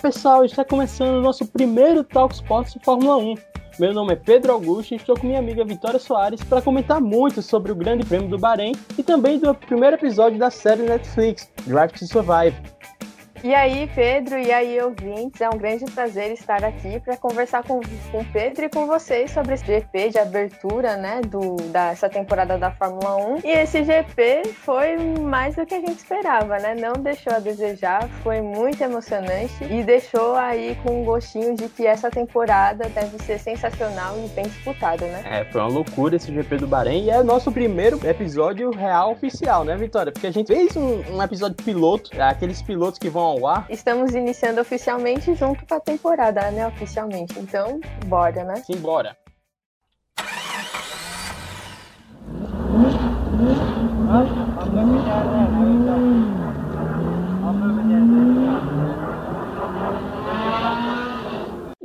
pessoal, está começando o nosso primeiro Talk Sports de Fórmula 1. Meu nome é Pedro Augusto e estou com minha amiga Vitória Soares para comentar muito sobre o Grande Prêmio do Bahrein e também do primeiro episódio da série Netflix, Drive to Survive. E aí, Pedro, e aí, ouvintes, é um grande prazer estar aqui para conversar com, o Pedro e com vocês sobre esse GP de abertura, né, do, dessa temporada da Fórmula 1. E esse GP foi mais do que a gente esperava, né? Não deixou a desejar, foi muito emocionante e deixou aí com um gostinho de que essa temporada deve ser sensacional e bem disputada, né? É, foi uma loucura esse GP do Bahrein e é nosso primeiro episódio real oficial, né, Vitória? Porque a gente fez um, um episódio piloto, aqueles pilotos que vão ao ar. Estamos iniciando oficialmente junto com a temporada, né? Oficialmente. Então, bora, né? Sim, bora.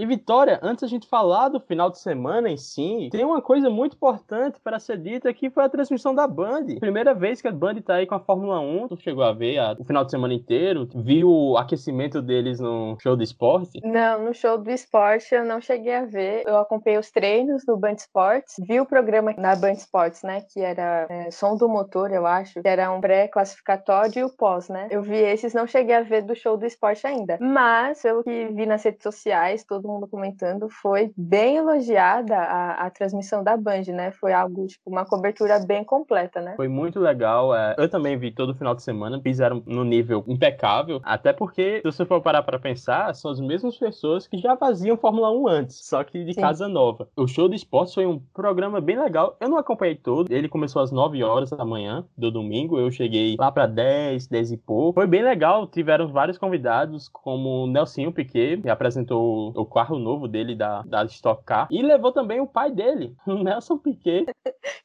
E Vitória, antes a gente falar do final de semana em si, tem uma coisa muito importante para ser dita que foi a transmissão da Band. Primeira vez que a Band tá aí com a Fórmula 1, tu chegou a ver a, o final de semana inteiro, viu o aquecimento deles no show do esporte? Não, no show do esporte eu não cheguei a ver. Eu acompanhei os treinos do Band Sports, vi o programa na Band Sports, né, que era é, som do motor, eu acho, que era um pré-classificatório e o pós, né? Eu vi esses, não cheguei a ver do show do esporte ainda. Mas, pelo que vi nas redes sociais, todo mundo comentando, foi bem elogiada a, a transmissão da Band, né? Foi algo, tipo, uma cobertura bem completa, né? Foi muito legal. É, eu também vi todo final de semana, fizeram no nível impecável, até porque, se você for parar para pensar, são as mesmas pessoas que já faziam Fórmula 1 antes, só que de Sim. casa nova. O show do esporte foi um programa bem legal. Eu não acompanhei todo, ele começou às 9 horas da manhã do domingo, eu cheguei lá para 10, 10 e pouco. Foi bem legal, tiveram vários convidados, como o Nelsinho Piquet, que apresentou o carro novo dele da, da Stock Car. E levou também o pai dele, o Nelson Piquet.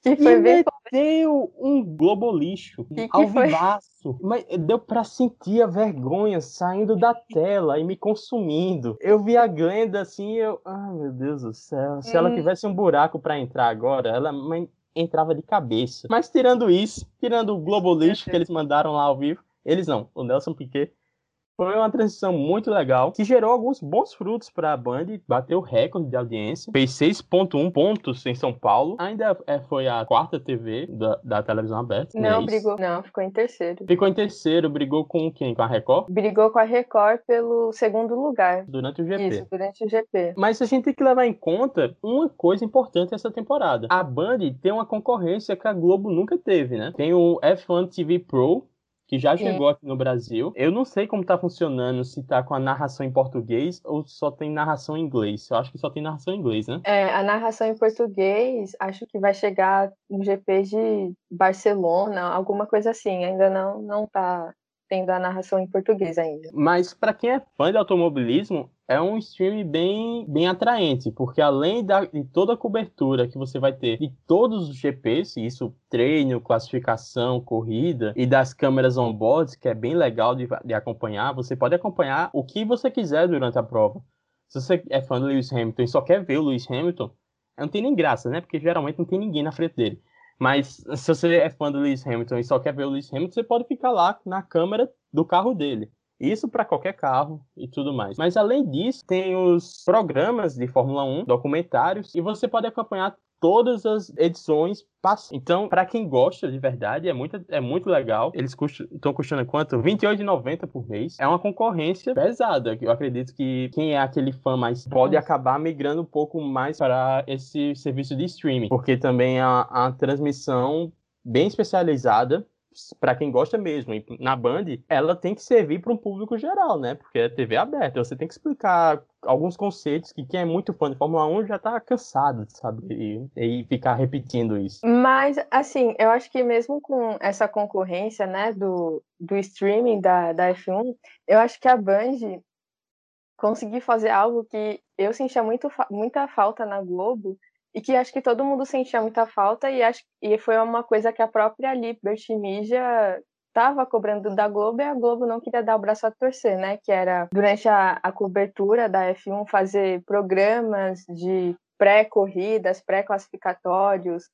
que foi bem meteu um globo lixo ao vivaço. Mas deu pra sentir a vergonha saindo da tela e me consumindo. Eu vi a Glenda assim eu. Ai, meu Deus do céu. Se hum. ela tivesse um buraco para entrar agora, ela entrava de cabeça. Mas tirando isso, tirando o globo lixo que eles mandaram lá ao vivo, eles não, o Nelson Piquet foi uma transição muito legal, que gerou alguns bons frutos para a Band, bateu recorde de audiência, fez 6.1 pontos em São Paulo, ainda é, foi a quarta TV da, da televisão aberta. Não, mês. brigou, não, ficou em terceiro. Ficou em terceiro, brigou com quem? Com a Record? Brigou com a Record pelo segundo lugar. Durante o GP. Isso, durante o GP. Mas a gente tem que levar em conta uma coisa importante essa temporada. A Band tem uma concorrência que a Globo nunca teve, né? Tem o F1 TV Pro, que já chegou aqui no Brasil. Eu não sei como tá funcionando, se tá com a narração em português ou só tem narração em inglês. Eu acho que só tem narração em inglês, né? É, a narração em português, acho que vai chegar no GP de Barcelona, alguma coisa assim. Ainda não, não tá tendo a narração em português ainda. Mas para quem é fã de automobilismo, é um stream bem, bem atraente, porque além da, de toda a cobertura que você vai ter de todos os GPs, isso treino, classificação, corrida, e das câmeras on-board, que é bem legal de, de acompanhar, você pode acompanhar o que você quiser durante a prova. Se você é fã do Lewis Hamilton e só quer ver o Lewis Hamilton, não tem nem graça, né? Porque geralmente não tem ninguém na frente dele. Mas se você é fã do Lewis Hamilton e só quer ver o Lewis Hamilton, você pode ficar lá na câmera do carro dele. Isso para qualquer carro e tudo mais. Mas além disso, tem os programas de Fórmula 1, documentários, e você pode acompanhar todas as edições passam. Então, para quem gosta de verdade, é muito, é muito legal. Eles estão custando quanto? R$ 28,90 por mês. É uma concorrência pesada. Eu acredito que quem é aquele fã mais pode acabar migrando um pouco mais para esse serviço de streaming, porque também a, a transmissão bem especializada para quem gosta mesmo, na Band, ela tem que servir para um público geral, né? Porque é TV aberta. Você tem que explicar alguns conceitos que quem é muito fã de Fórmula 1 já tá cansado, sabe? E, e ficar repetindo isso. Mas, assim, eu acho que mesmo com essa concorrência, né, do, do streaming da, da F1, eu acho que a Band conseguiu fazer algo que eu sentia muito, muita falta na Globo, e que acho que todo mundo sentia muita falta e acho e foi uma coisa que a própria Liberty Media estava cobrando da Globo e a Globo não queria dar o braço a torcer, né? Que era durante a, a cobertura da F1 fazer programas de pré-corridas, pré-classificatórios,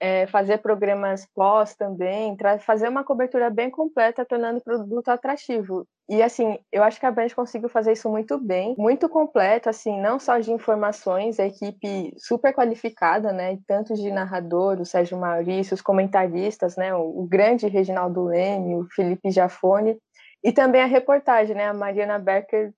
é, fazer programas pós também, fazer uma cobertura bem completa, tornando o produto atrativo. E assim, eu acho que a Band conseguiu fazer isso muito bem, muito completo, assim, não só de informações, a equipe super qualificada, né? Tanto de narrador, o Sérgio Maurício, os comentaristas, né? O, o grande Reginaldo Leme, o Felipe Jafone, e também a reportagem, né? A Mariana Becker,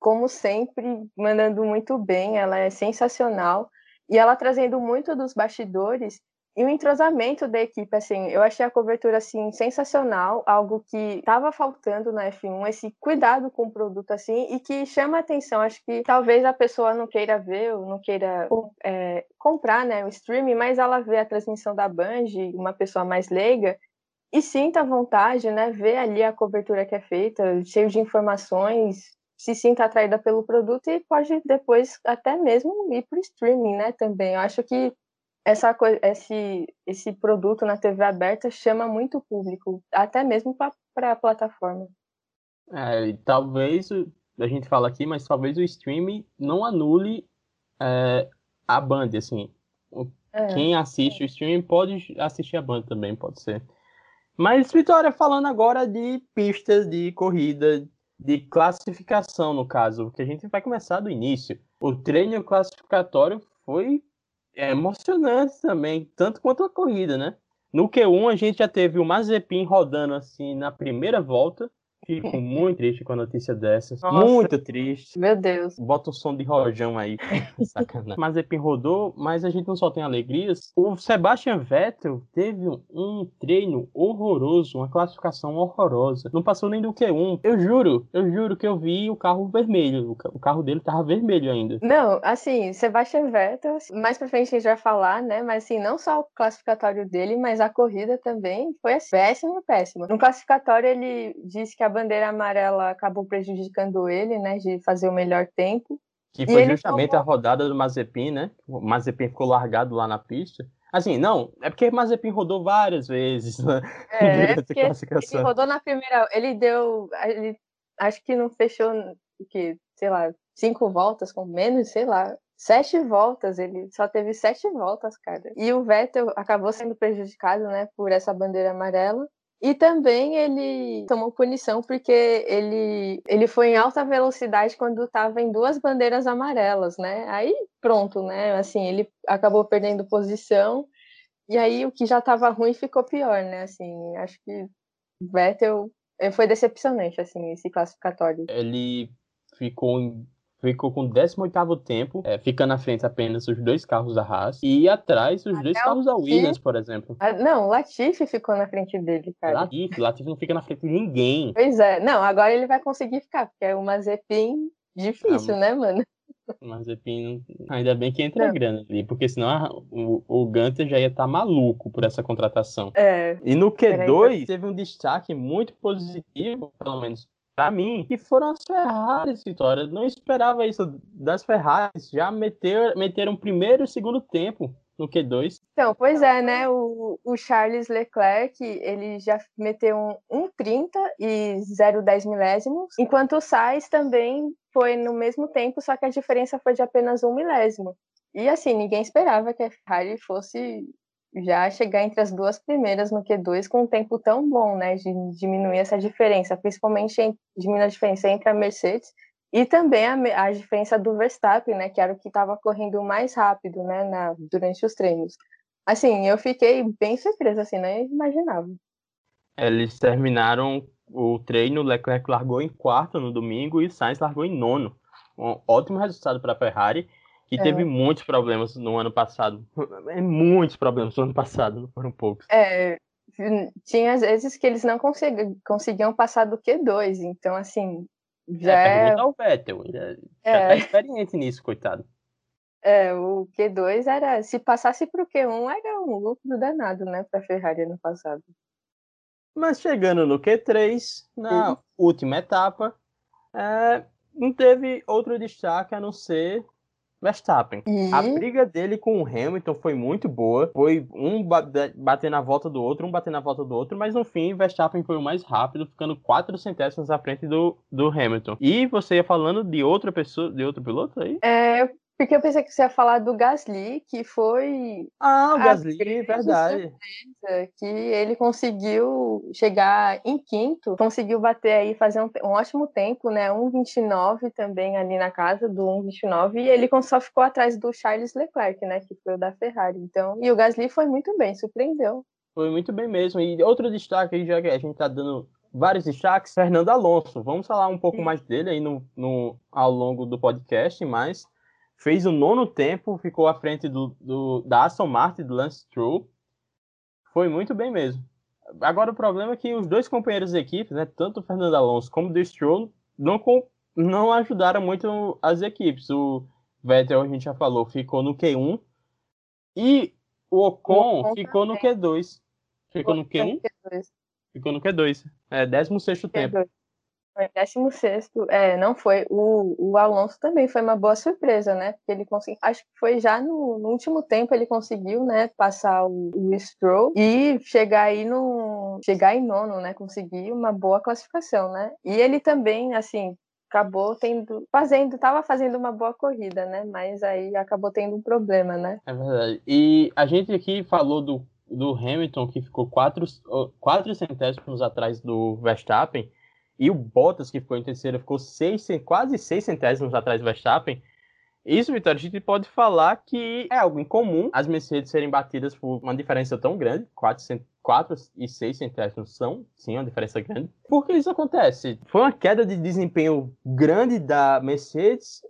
como sempre, mandando muito bem, ela é sensacional. E ela trazendo muito dos bastidores e o entrosamento da equipe, assim, eu achei a cobertura, assim, sensacional, algo que estava faltando na F1, esse cuidado com o produto, assim, e que chama atenção. Acho que talvez a pessoa não queira ver ou não queira é, comprar, né, o streaming, mas ela vê a transmissão da Band, uma pessoa mais leiga, e sinta vontade, né, ver ali a cobertura que é feita, cheio de informações, se sinta atraída pelo produto e pode depois até mesmo ir para o streaming, né, também. Eu acho que essa coisa, esse, esse produto na TV aberta chama muito público, até mesmo para a plataforma. É, talvez a gente fala aqui, mas talvez o streaming não anule é, a Band, assim. É. Quem assiste o streaming pode assistir a Band também, pode ser. Mas, Vitória, falando agora de pistas de corrida, de classificação, no caso, que a gente vai começar do início. O treino classificatório foi é emocionante também, tanto quanto a corrida, né? No Q1 a gente já teve o Mazepin rodando assim na primeira volta, Fico muito triste com a notícia dessas. Nossa. Muito triste. Meu Deus. Bota o som de rojão aí. Sacanagem. Mazepin rodou, mas a gente não só tem alegrias. O Sebastian Vettel teve um treino horroroso, uma classificação horrorosa. Não passou nem do Q1. Eu juro, eu juro que eu vi o carro vermelho. O carro dele tava vermelho ainda. Não, assim, Sebastian Vettel, mais pra frente a gente vai falar, né? Mas assim, não só o classificatório dele, mas a corrida também foi assim, péssimo, péssimo. No classificatório ele disse que a bandeira amarela acabou prejudicando ele, né, de fazer o melhor tempo. Que foi justamente tomou... a rodada do Mazepin, né? O Mazepin ficou largado lá na pista. Assim, não, é porque Mazepin rodou várias vezes né? é, é porque ele rodou na primeira, ele deu, ele, acho que não fechou, que, sei lá, cinco voltas com menos, sei lá, sete voltas, ele só teve sete voltas, cara. E o Vettel acabou sendo prejudicado, né, por essa bandeira amarela. E também ele tomou punição porque ele, ele foi em alta velocidade quando estava em duas bandeiras amarelas, né? Aí pronto, né? Assim, ele acabou perdendo posição e aí o que já estava ruim ficou pior, né? Assim, acho que Vettel eh, foi decepcionante assim esse classificatório. Ele ficou ficou com o 18º tempo, é, ficando na frente apenas os dois carros da Haas e atrás os Até dois carros da Williams, por exemplo. Ah, não, o Latifi ficou na frente dele, cara. Latifi, Latifi não fica na frente de ninguém. Pois é, não, agora ele vai conseguir ficar, porque é uma Mazepin difícil, ah, né, mano? Mazepin, ainda bem que entra não. a grana ali, porque senão a, o, o Gunter já ia estar tá maluco por essa contratação. É. E no Q2 teve um destaque muito positivo, pelo menos para mim, que foram as Ferraris, Vitória. Eu não esperava isso das Ferraris. Já meter, meteram primeiro e segundo tempo no Q2. Então, pois é, né? O, o Charles Leclerc, ele já meteu um 1,30 e 0,10 milésimos, enquanto o Sainz também foi no mesmo tempo, só que a diferença foi de apenas um milésimo. E assim, ninguém esperava que a Ferrari fosse já chegar entre as duas primeiras no Q2 com um tempo tão bom, né, de diminuir essa diferença, principalmente em, diminuir a diferença entre a Mercedes e também a, a diferença do Verstappen, né, que era o que estava correndo mais rápido, né, na, durante os treinos. Assim, eu fiquei bem surpresa, assim, nem imaginava. Eles terminaram o treino, Leclerc largou em quarto no domingo e Sainz largou em nono. Um ótimo resultado para a Ferrari que é. teve muitos problemas no ano passado. É, muitos problemas no ano passado, não foram poucos. É, tinha às vezes que eles não consegui, conseguiam passar do Q2, então assim, já é... Pergunta ao Vettel, já, é. já tá experiente nisso, coitado. É, o Q2 era, se passasse para o Q1 era um lucro danado, né, para a Ferrari ano passado. Mas chegando no Q3, na Sim. última etapa, é, não teve outro destaque a não ser Verstappen. E... A briga dele com o Hamilton foi muito boa. Foi um bater na volta do outro, um bater na volta do outro, mas no fim, Verstappen foi o mais rápido, ficando quatro centésimos à frente do, do Hamilton. E você ia falando de outra pessoa, de outro piloto aí? É, Porque eu pensei que você ia falar do Gasly, que foi. Ah, o Gasly, verdade. Que ele conseguiu chegar em quinto, conseguiu bater aí, fazer um, um ótimo tempo, né? 1,29 também ali na casa do 1,29, e ele só ficou atrás do Charles Leclerc, né? Que foi o da Ferrari. Então, e o Gasly foi muito bem, surpreendeu. Foi muito bem mesmo. E outro destaque aí, já que a gente tá dando vários destaques, Fernando Alonso. Vamos falar um pouco Sim. mais dele aí no, no, ao longo do podcast, mas fez o nono tempo, ficou à frente do, do, da Aston Martin, do Lance Stroll. Foi muito bem mesmo. Agora o problema é que os dois companheiros de equipe, né, tanto o Fernando Alonso como o Stroll, não, não ajudaram muito as equipes. O Vettel, a gente já falou, ficou no Q1 e o Ocon, o Ocon ficou no Q2. Ficou no Q1? Ficou no Q2. É, 16 tempo. Foi 16 é, não foi. O, o Alonso também foi uma boa surpresa, né? Porque ele conseguiu. Acho que foi já no, no último tempo ele conseguiu, né, passar o, o Stroll e chegar aí no. chegar em nono, né? Conseguir uma boa classificação, né? E ele também, assim, acabou tendo. fazendo, tava fazendo uma boa corrida, né? Mas aí acabou tendo um problema, né? É verdade. E a gente aqui falou do, do Hamilton, que ficou quatro, quatro centésimos atrás do Verstappen. E o Bottas, que ficou em terceiro, ficou seis, quase seis centésimos atrás do Verstappen. Isso, Vitória, a gente pode falar que é algo incomum as Mercedes serem batidas por uma diferença tão grande, 4, 4 e 6 centésimos são, sim, uma diferença grande. Por que isso acontece? Foi uma queda de desempenho grande da Mercedes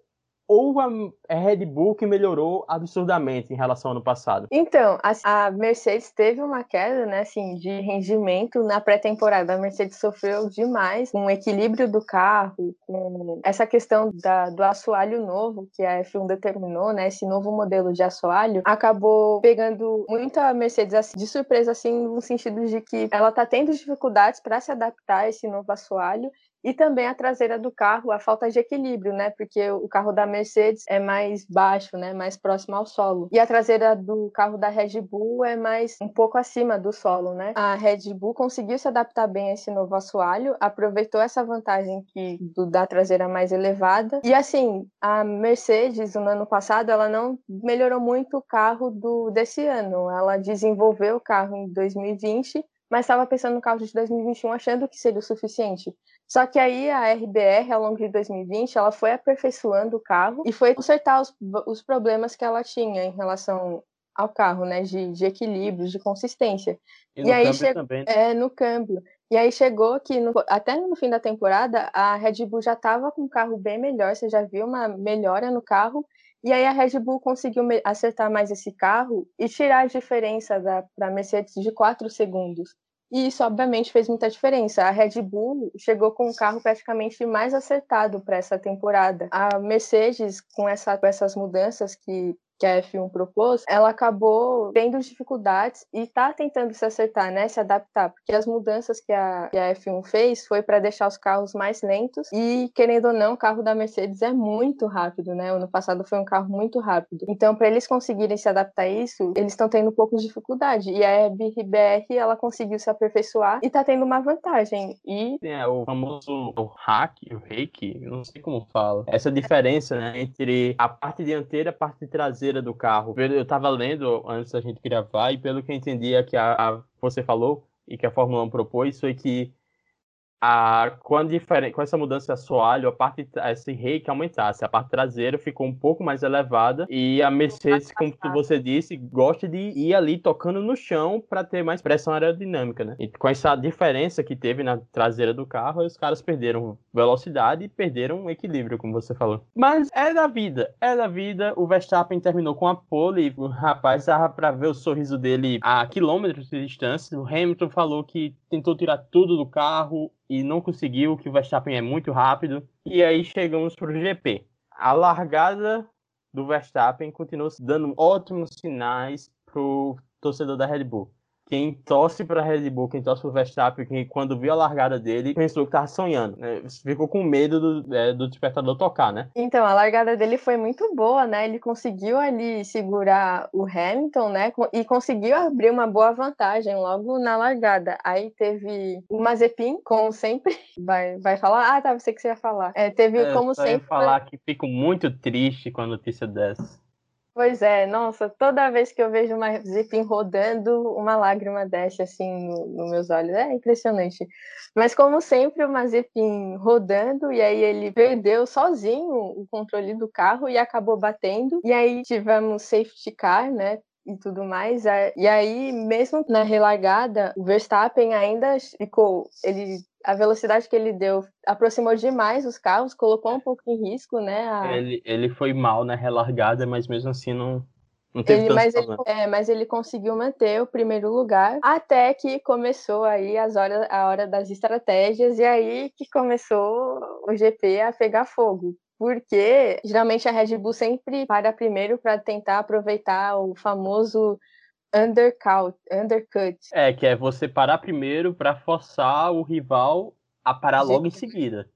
ou a Red Bull que melhorou absurdamente em relação ao ano passado? Então, a, Mercedes teve uma queda, né, assim, de rendimento na pré-temporada. A Mercedes sofreu demais com o equilíbrio do carro, com essa questão da, do assoalho novo que a F1 determinou, né, esse novo modelo de assoalho, acabou pegando muita Mercedes assim, de surpresa, assim, no sentido de que ela está tendo dificuldades para se adaptar a esse novo assoalho e também a traseira do carro, a falta de equilíbrio, né? Porque o carro da Mercedes é mais baixo, né? Mais próximo ao solo. E a traseira do carro da Red Bull é mais um pouco acima do solo, né? A Red Bull conseguiu se adaptar bem a esse novo assoalho, aproveitou essa vantagem que do, da traseira mais elevada. E assim, a Mercedes no ano passado ela não melhorou muito o carro do desse ano. Ela desenvolveu o carro em 2020 mas estava pensando no carro de 2021 achando que seria o suficiente. Só que aí a RBR, ao longo de 2020, ela foi aperfeiçoando o carro e foi consertar os, os problemas que ela tinha em relação ao carro, né, de, de equilíbrio, de consistência. E, e aí chegou também. É, no câmbio. E aí chegou que no, até no fim da temporada a Red Bull já estava com um carro bem melhor, você já viu uma melhora no carro. E aí a Red Bull conseguiu acertar mais esse carro e tirar a diferença da, da Mercedes de 4 segundos. E isso, obviamente, fez muita diferença. A Red Bull chegou com um carro praticamente mais acertado para essa temporada. A Mercedes, com, essa, com essas mudanças que que a F1 propôs, ela acabou tendo dificuldades e está tentando se acertar, né, se adaptar, porque as mudanças que a, que a F1 fez foi para deixar os carros mais lentos e, querendo ou não, o carro da Mercedes é muito rápido, né? O ano passado foi um carro muito rápido. Então, para eles conseguirem se adaptar a isso, eles estão tendo um pouco de dificuldade. E a RBR, ela conseguiu se aperfeiçoar e está tendo uma vantagem. E é o famoso o hack, o reiki, não sei como fala. Essa diferença, né, entre a parte dianteira e a parte traseira traseira do carro. Eu estava lendo antes da gente gravar e pelo que eu entendi é que a, a, você falou e que a Fórmula 1 propôs foi que a, com, a com essa mudança de assoalho, a parte, esse rei que aumentasse, a parte traseira ficou um pouco mais elevada e a Mercedes, como você disse, gosta de ir ali tocando no chão para ter mais pressão aerodinâmica, né? E com essa diferença que teve na traseira do carro, os caras perderam velocidade e perderam equilíbrio, como você falou. Mas é da vida, é da vida. O Verstappen terminou com a pole, o rapaz dava para ver o sorriso dele a quilômetros de distância. O Hamilton falou que tentou tirar tudo do carro, e não conseguiu, que o Verstappen é muito rápido. E aí chegamos para o GP. A largada do Verstappen continuou dando ótimos sinais para o torcedor da Red Bull. Quem torce para Red Bull, quem torce para Verstappen, quem, quando viu a largada dele, pensou que tava sonhando, né? Ficou com medo do, é, do despertador tocar, né? Então, a largada dele foi muito boa, né? Ele conseguiu ali segurar o Hamilton, né? E conseguiu abrir uma boa vantagem logo na largada. Aí teve o Mazepin, como sempre, vai, vai falar. Ah, tá, você que você ia falar. É, teve, é, como sempre. Ia falar que fico muito triste com a notícia dessa. Pois é, nossa, toda vez que eu vejo uma Zipin rodando, uma lágrima desce assim nos no meus olhos. É impressionante. Mas como sempre, uma Zipin rodando, e aí ele perdeu sozinho o controle do carro e acabou batendo. E aí tivemos safety car, né? E tudo mais. E aí, mesmo na relargada, o Verstappen ainda ficou. Ele a velocidade que ele deu aproximou demais os carros, colocou um pouco em risco, né? A... Ele, ele foi mal na relargada, mas mesmo assim não, ele, mas, ele, é, mas ele conseguiu manter o primeiro lugar até que começou aí as horas, a hora das estratégias e aí que começou o GP a pegar fogo. Porque geralmente a Red Bull sempre para primeiro para tentar aproveitar o famoso undercut, undercut. É, que é você parar primeiro para forçar o rival a parar logo em seguida.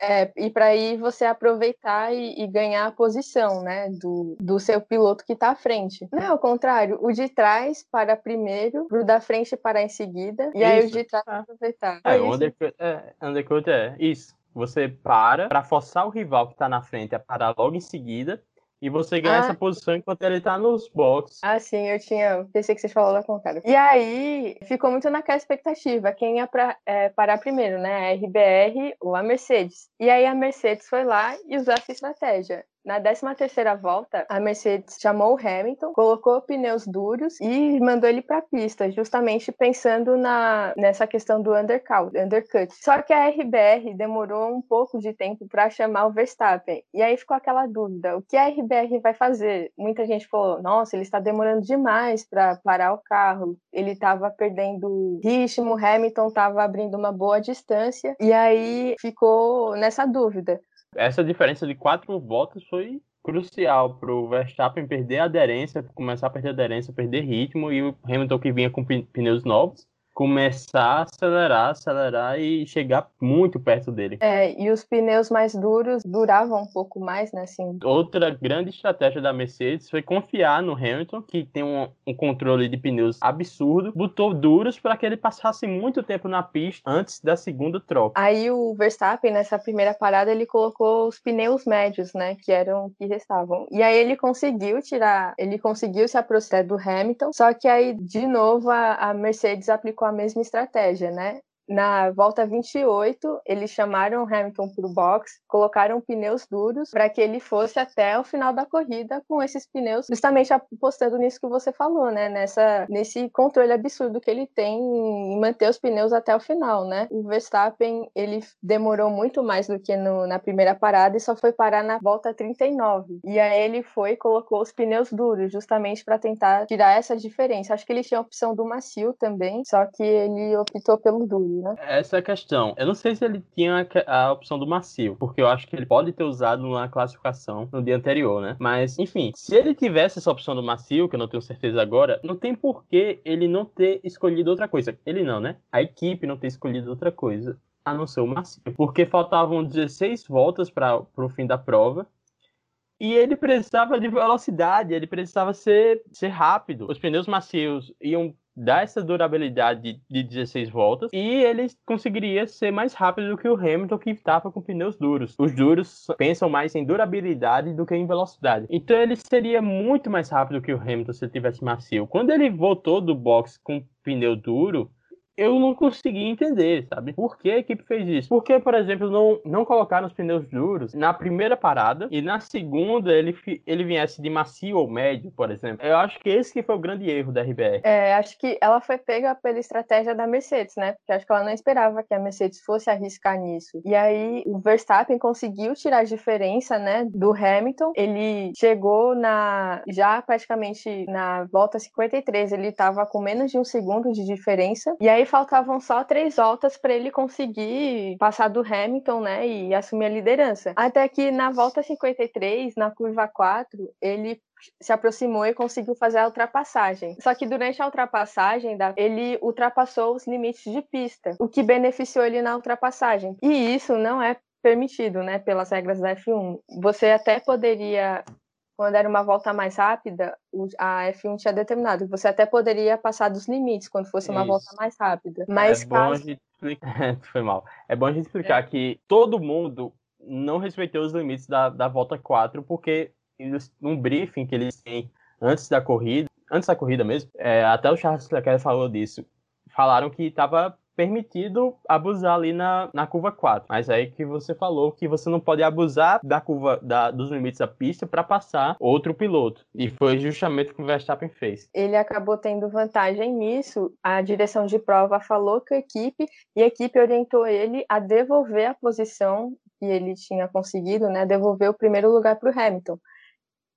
É, e para aí você aproveitar e, e, ganhar a posição, né, do, do seu piloto que está à frente. Não é o contrário, o de trás para primeiro, o da frente para em seguida, e isso. aí o de trás ah. aproveitar. É, é o undercut, é, undercut é isso. Você para para forçar o rival que está na frente a parar logo em seguida e você ganha ah. essa posição enquanto ele tá nos boxes. Ah, sim, eu tinha. Pensei que você falou lá com o cara. E aí, ficou muito naquela expectativa. Quem ia pra, é, parar primeiro, né? A RBR ou a Mercedes. E aí a Mercedes foi lá e usou essa estratégia. Na 13 terceira volta, a Mercedes chamou o Hamilton, colocou pneus duros e mandou ele para a pista, justamente pensando na, nessa questão do undercut, undercut. Só que a RBR demorou um pouco de tempo para chamar o Verstappen. E aí ficou aquela dúvida: o que a RBR vai fazer? Muita gente falou: nossa, ele está demorando demais para parar o carro. Ele estava perdendo ritmo, Hamilton estava abrindo uma boa distância. E aí ficou nessa dúvida. Essa diferença de quatro voltas foi crucial para o Verstappen perder a aderência, começar a perder a aderência, perder ritmo e o Hamilton que vinha com pneus novos começar a acelerar, acelerar e chegar muito perto dele. É, e os pneus mais duros duravam um pouco mais, né? Assim. Outra grande estratégia da Mercedes foi confiar no Hamilton, que tem um, um controle de pneus absurdo, botou duros para que ele passasse muito tempo na pista antes da segunda troca. Aí o Verstappen, nessa primeira parada, ele colocou os pneus médios, né? Que eram que restavam. E aí ele conseguiu tirar, ele conseguiu se aproximar do Hamilton, só que aí, de novo, a, a Mercedes aplicou a mesma estratégia, né? Na volta 28, eles chamaram o Hamilton para o box, colocaram pneus duros para que ele fosse até o final da corrida com esses pneus, justamente apostando nisso que você falou, né? Nessa, nesse controle absurdo que ele tem em manter os pneus até o final, né? O Verstappen, ele demorou muito mais do que no, na primeira parada e só foi parar na volta 39. E aí ele foi e colocou os pneus duros, justamente para tentar tirar essa diferença. Acho que ele tinha a opção do macio também, só que ele optou pelo duro né? Essa é a questão. Eu não sei se ele tinha a opção do macio, porque eu acho que ele pode ter usado na classificação no dia anterior, né? Mas, enfim, se ele tivesse essa opção do macio, que eu não tenho certeza agora, não tem por que ele não ter escolhido outra coisa. Ele não, né? A equipe não ter escolhido outra coisa a não ser o macio. Porque faltavam 16 voltas para o fim da prova. E ele precisava de velocidade, ele precisava ser, ser rápido. Os pneus macios iam dar essa durabilidade de 16 voltas e ele conseguiria ser mais rápido do que o Hamilton que estava com pneus duros. Os duros pensam mais em durabilidade do que em velocidade. Então ele seria muito mais rápido que o Hamilton se ele tivesse macio. Quando ele voltou do box com pneu duro, eu não consegui entender, sabe? Por que a equipe fez isso? Porque, por exemplo, não, não colocaram os pneus duros na primeira parada e na segunda ele, ele viesse de macio ou médio, por exemplo. Eu acho que esse que foi o grande erro da RBR. É, acho que ela foi pega pela estratégia da Mercedes, né? Porque acho que ela não esperava que a Mercedes fosse arriscar nisso. E aí o Verstappen conseguiu tirar a diferença, né, do Hamilton. Ele chegou na já praticamente na volta 53, ele estava com menos de um segundo de diferença. E aí faltavam só três voltas para ele conseguir passar do Hamilton, né, e assumir a liderança. Até que na volta 53, na curva 4, ele se aproximou e conseguiu fazer a ultrapassagem. Só que durante a ultrapassagem, ele ultrapassou os limites de pista, o que beneficiou ele na ultrapassagem. E isso não é permitido, né, pelas regras da F1. Você até poderia quando era uma volta mais rápida, a F1 tinha determinado que você até poderia passar dos limites quando fosse uma Isso. volta mais rápida. Mas é bom caso... a gente explicar... Foi mal. É bom a gente explicar é. que todo mundo não respeitou os limites da, da volta 4, porque eles, num briefing que eles têm antes da corrida, antes da corrida mesmo, é, até o Charles Leclerc falou disso, falaram que estava permitido abusar ali na, na curva 4. Mas aí que você falou que você não pode abusar da curva da, dos limites da pista para passar outro piloto. E foi justamente o que o Verstappen fez. Ele acabou tendo vantagem nisso. A direção de prova falou com a equipe e a equipe orientou ele a devolver a posição que ele tinha conseguido, né? Devolver o primeiro lugar para o Hamilton.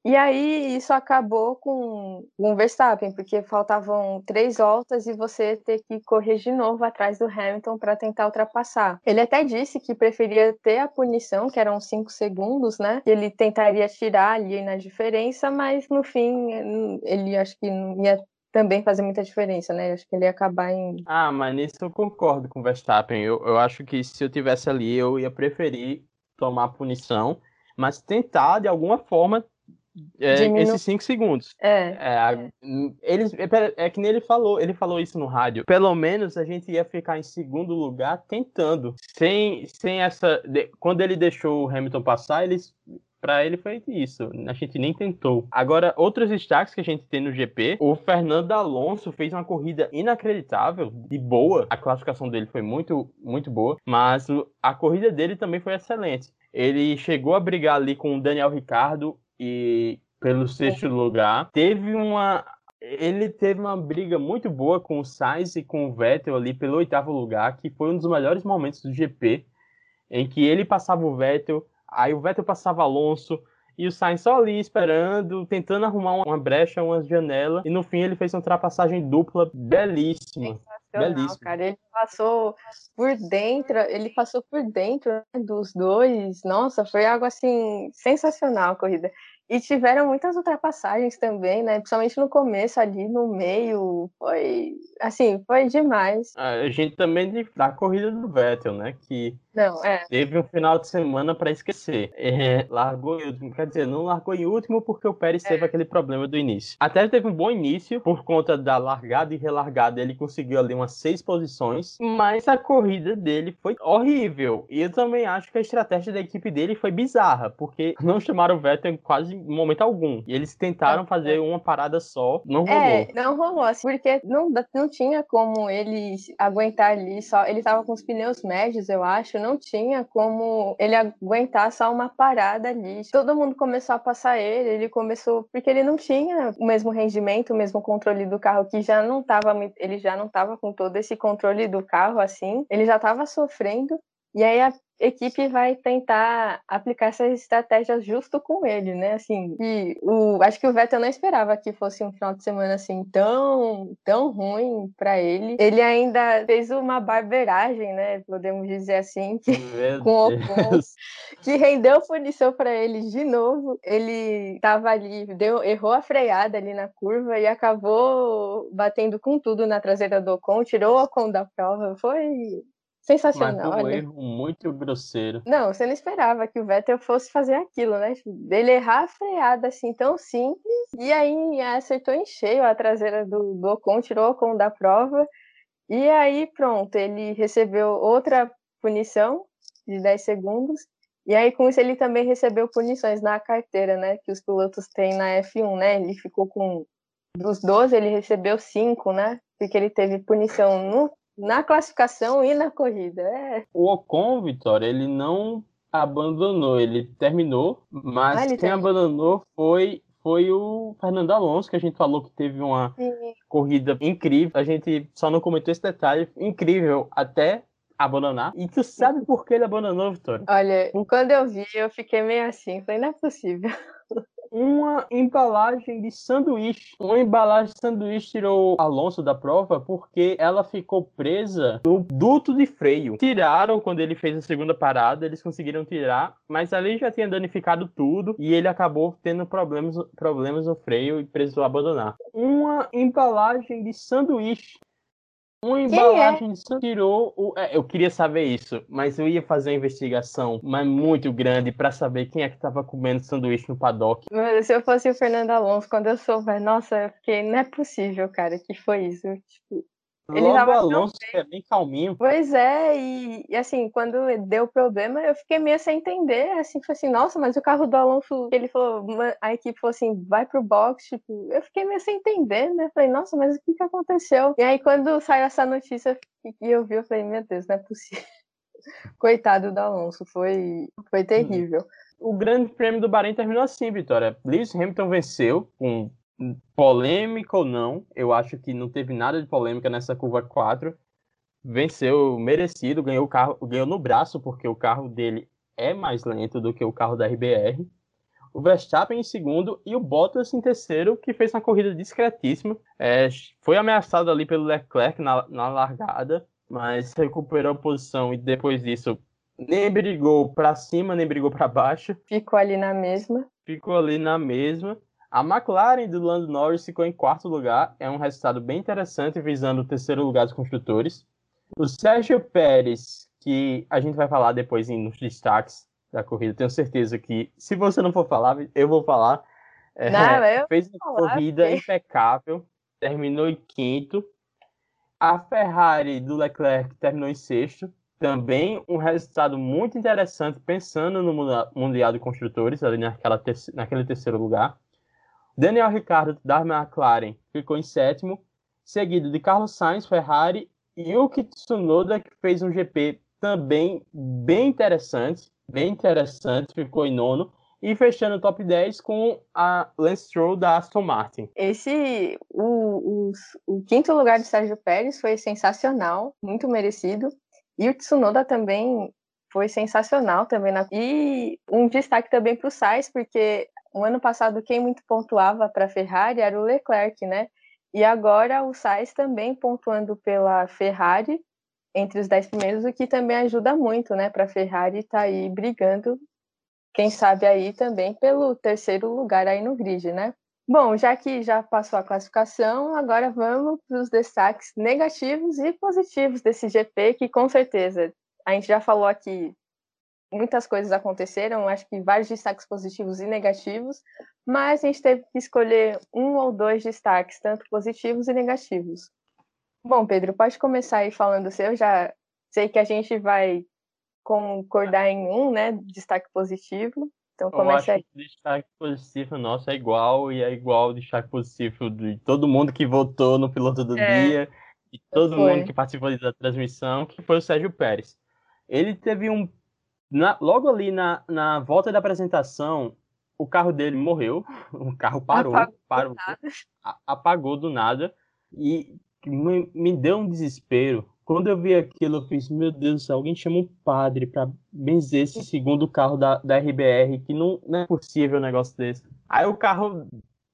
E aí isso acabou com, com o Verstappen, porque faltavam três voltas e você ter que correr de novo atrás do Hamilton para tentar ultrapassar. Ele até disse que preferia ter a punição, que eram cinco segundos, né? Ele tentaria tirar ali na diferença, mas no fim ele acho que não ia também fazer muita diferença, né? Acho que ele ia acabar em. Ah, mas nisso eu concordo com o Verstappen. Eu, eu acho que se eu tivesse ali, eu ia preferir tomar a punição, mas tentar de alguma forma é, Diminu... esses 5 segundos. É. é, eles, é, é, que nem ele falou, ele falou isso no rádio. Pelo menos a gente ia ficar em segundo lugar tentando. Sem, sem essa. Quando ele deixou o Hamilton passar, eles. Pra ele foi isso. A gente nem tentou. Agora, outros destaques que a gente tem no GP. O Fernando Alonso fez uma corrida inacreditável e boa. A classificação dele foi muito, muito boa. Mas a corrida dele também foi excelente. Ele chegou a brigar ali com o Daniel Ricardo e pelo sexto lugar. Teve uma. Ele teve uma briga muito boa com o Sainz e com o Vettel ali pelo oitavo lugar, que foi um dos melhores momentos do GP, em que ele passava o Vettel, aí o Vettel passava Alonso, e o Sainz só ali esperando, tentando arrumar uma brecha, uma janela, e no fim ele fez uma ultrapassagem dupla belíssima. Belíssima. cara. Ele passou por dentro, ele passou por dentro né, dos dois. Nossa, foi algo assim sensacional a corrida. E tiveram muitas ultrapassagens também, né? Principalmente no começo ali, no meio, foi assim, foi demais. A gente também da corrida do Vettel, né? Que não, é. teve um final de semana para esquecer. É, largou em último, quer dizer, não largou em último porque o Pérez é. teve aquele problema do início. Até teve um bom início por conta da largada e relargada, ele conseguiu ali umas seis posições, mas a corrida dele foi horrível. E eu também acho que a estratégia da equipe dele foi bizarra, porque não chamaram o Vettel quase momento algum. E eles tentaram fazer uma parada só, não rolou. É, não rolou, assim, porque não, não tinha como ele aguentar ali só. Ele tava com os pneus médios, eu acho, não tinha como ele aguentar só uma parada ali. Todo mundo começou a passar ele, ele começou. Porque ele não tinha o mesmo rendimento, o mesmo controle do carro, que já não tava. Ele já não tava com todo esse controle do carro assim. Ele já tava sofrendo. E aí a equipe vai tentar aplicar essas estratégias justo com ele, né? Assim, e o, acho que o Vettel não esperava que fosse um final de semana assim tão, tão ruim para ele. Ele ainda fez uma barbeiragem, né? Podemos dizer assim, que, com o Ocon, que rendeu punição para ele de novo. Ele estava ali, deu, errou a freada ali na curva e acabou batendo com tudo na traseira do Ocon, tirou o Ocon da prova. Foi Sensacional. Mas um erro muito grosseiro. Não, você não esperava que o Vettel fosse fazer aquilo, né? Dele errar a freada assim tão simples e aí acertou em cheio a traseira do, do Ocon, tirou o Ocon da prova. E aí, pronto, ele recebeu outra punição de 10 segundos. E aí, com isso, ele também recebeu punições na carteira, né? Que os pilotos têm na F1, né? Ele ficou com. Dos 12, ele recebeu 5, né? Porque ele teve punição no na classificação e na corrida. É. O Ocon, Vitória, ele não abandonou, ele terminou, mas ah, ele quem terminou. abandonou foi foi o Fernando Alonso, que a gente falou que teve uma Sim. corrida incrível. A gente só não comentou esse detalhe, incrível até abandonar. E tu sabe por que ele abandonou, Vitória? Olha, quando eu vi, eu fiquei meio assim, falei, não é possível. Uma embalagem de sanduíche. Uma embalagem de sanduíche tirou Alonso da prova porque ela ficou presa no duto de freio. Tiraram quando ele fez a segunda parada, eles conseguiram tirar, mas ali já tinha danificado tudo e ele acabou tendo problemas, problemas no freio e precisou abandonar. Uma embalagem de sanduíche uma embalagem é? tirou o. É, eu queria saber isso, mas eu ia fazer uma investigação, mas muito grande, para saber quem é que tava comendo sanduíche no paddock. Se eu fosse o Fernando Alonso, quando eu souber, nossa, eu fiquei, não é possível, cara, que foi isso. Tipo, ele Logo tava Alonso é bem calminho. Pois é, e, e, assim, quando deu problema, eu fiquei meio sem entender, assim, foi assim, nossa, mas o carro do Alonso, ele falou, a equipe falou assim, vai pro box, tipo, eu fiquei meio sem entender, né? Falei, nossa, mas o que que aconteceu? E aí, quando saiu essa notícia e eu vi, eu falei, meu Deus, não é possível. Coitado do Alonso, foi, foi terrível. O grande prêmio do Bahrein terminou assim, Vitória. Lewis Hamilton venceu com polêmica ou não, eu acho que não teve nada de polêmica nessa curva 4. Venceu merecido, ganhou o carro, ganhou no braço, porque o carro dele é mais lento do que o carro da RBR. O Verstappen em segundo e o Bottas em terceiro, que fez uma corrida discretíssima. É, foi ameaçado ali pelo Leclerc na, na largada, mas recuperou a posição e depois disso nem brigou para cima, nem brigou para baixo. Ficou ali na mesma. Ficou ali na mesma. A McLaren do Lando Norris ficou em quarto lugar, é um resultado bem interessante, visando o terceiro lugar dos construtores. O Sérgio Pérez, que a gente vai falar depois nos destaques da corrida, tenho certeza que, se você não for falar, eu vou falar. É, não, eu fez uma falar, corrida porque... impecável, terminou em quinto. A Ferrari do Leclerc terminou em sexto. Também um resultado muito interessante, pensando no Mundial de Construtores, ali naquela naquele terceiro lugar. Daniel Ricciardo da McLaren ficou em sétimo, seguido de Carlos Sainz, Ferrari e Yuki Tsunoda, que fez um GP também bem interessante, bem interessante, ficou em nono. E fechando o top 10 com a Lance Stroll da Aston Martin. Esse, o, o, o quinto lugar de Sérgio Pérez foi sensacional, muito merecido. E o Tsunoda também foi sensacional também. Na... E um destaque também para o Sainz, porque o ano passado quem muito pontuava para a Ferrari era o Leclerc, né? E agora o Sainz também pontuando pela Ferrari entre os dez primeiros, o que também ajuda muito, né, para a Ferrari estar tá aí brigando, quem sabe aí também pelo terceiro lugar aí no grid, né? Bom, já que já passou a classificação, agora vamos para os destaques negativos e positivos desse GP, que com certeza a gente já falou aqui muitas coisas aconteceram, acho que vários destaques positivos e negativos, mas a gente teve que escolher um ou dois destaques, tanto positivos e negativos. Bom, Pedro, pode começar aí falando o seu, já sei que a gente vai concordar em um, né, destaque positivo. Então começa aí. o destaque positivo nosso é igual e é igual o destaque positivo de todo mundo que votou no piloto do é, dia e todo foi. mundo que participou da transmissão, que foi o Sérgio Pérez. Ele teve um na, logo ali na, na volta da apresentação, o carro dele morreu, o carro parou, apagou parou, do apagou do nada e me, me, deu um desespero. Quando eu vi aquilo, eu fiz, meu Deus alguém chama um padre para benzer esse segundo carro da, da RBR, que não, não é possível um negócio desse. Aí o carro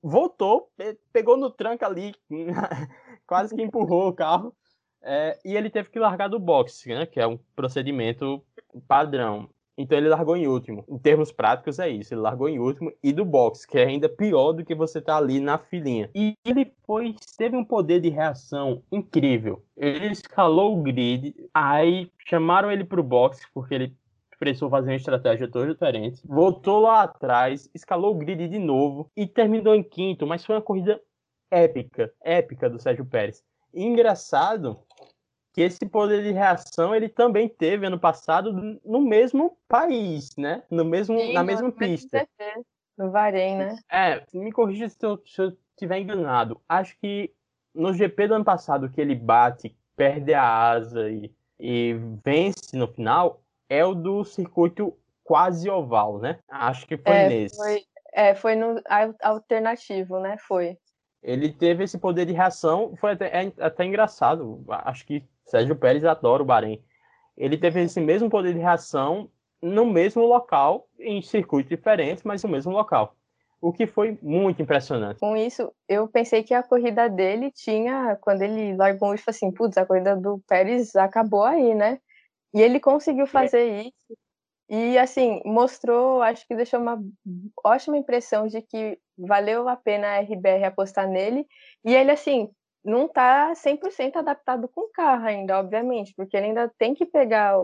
voltou, pegou no tranco ali, quase que empurrou o carro. É, e ele teve que largar do boxe, né, que é um procedimento padrão. Então ele largou em último. Em termos práticos é isso, ele largou em último e do boxe, que é ainda pior do que você tá ali na filinha. E ele foi, teve um poder de reação incrível. Ele escalou o grid, aí chamaram ele pro boxe porque ele precisou fazer uma estratégia toda diferente. Voltou lá atrás, escalou o grid de novo e terminou em quinto, mas foi uma corrida épica, épica do Sérgio Pérez. E engraçado que esse poder de reação ele também teve ano passado no mesmo país, né? No mesmo, Sim, na mesma pista. No Bahrein, né? É, me corrija se eu, se eu tiver enganado. Acho que no GP do ano passado que ele bate, perde a asa e, e vence no final, é o do circuito quase oval, né? Acho que foi é, nesse. Foi, é, foi no alternativo, né? Foi. Ele teve esse poder de reação, foi até, é, até engraçado. Acho que Sérgio Pérez adora o Bahrein. Ele teve esse mesmo poder de reação no mesmo local, em circuitos diferentes, mas no mesmo local. o que foi muito impressionante. Com isso, eu pensei que a corrida dele tinha, quando ele largou isso, assim, putz, a corrida do Pérez acabou aí, né? E ele conseguiu fazer é. isso. E, assim, mostrou, acho que deixou uma ótima impressão de que valeu a pena a RBR apostar nele. E ele, assim, não tá 100% adaptado com o carro ainda, obviamente, porque ele ainda tem que pegar,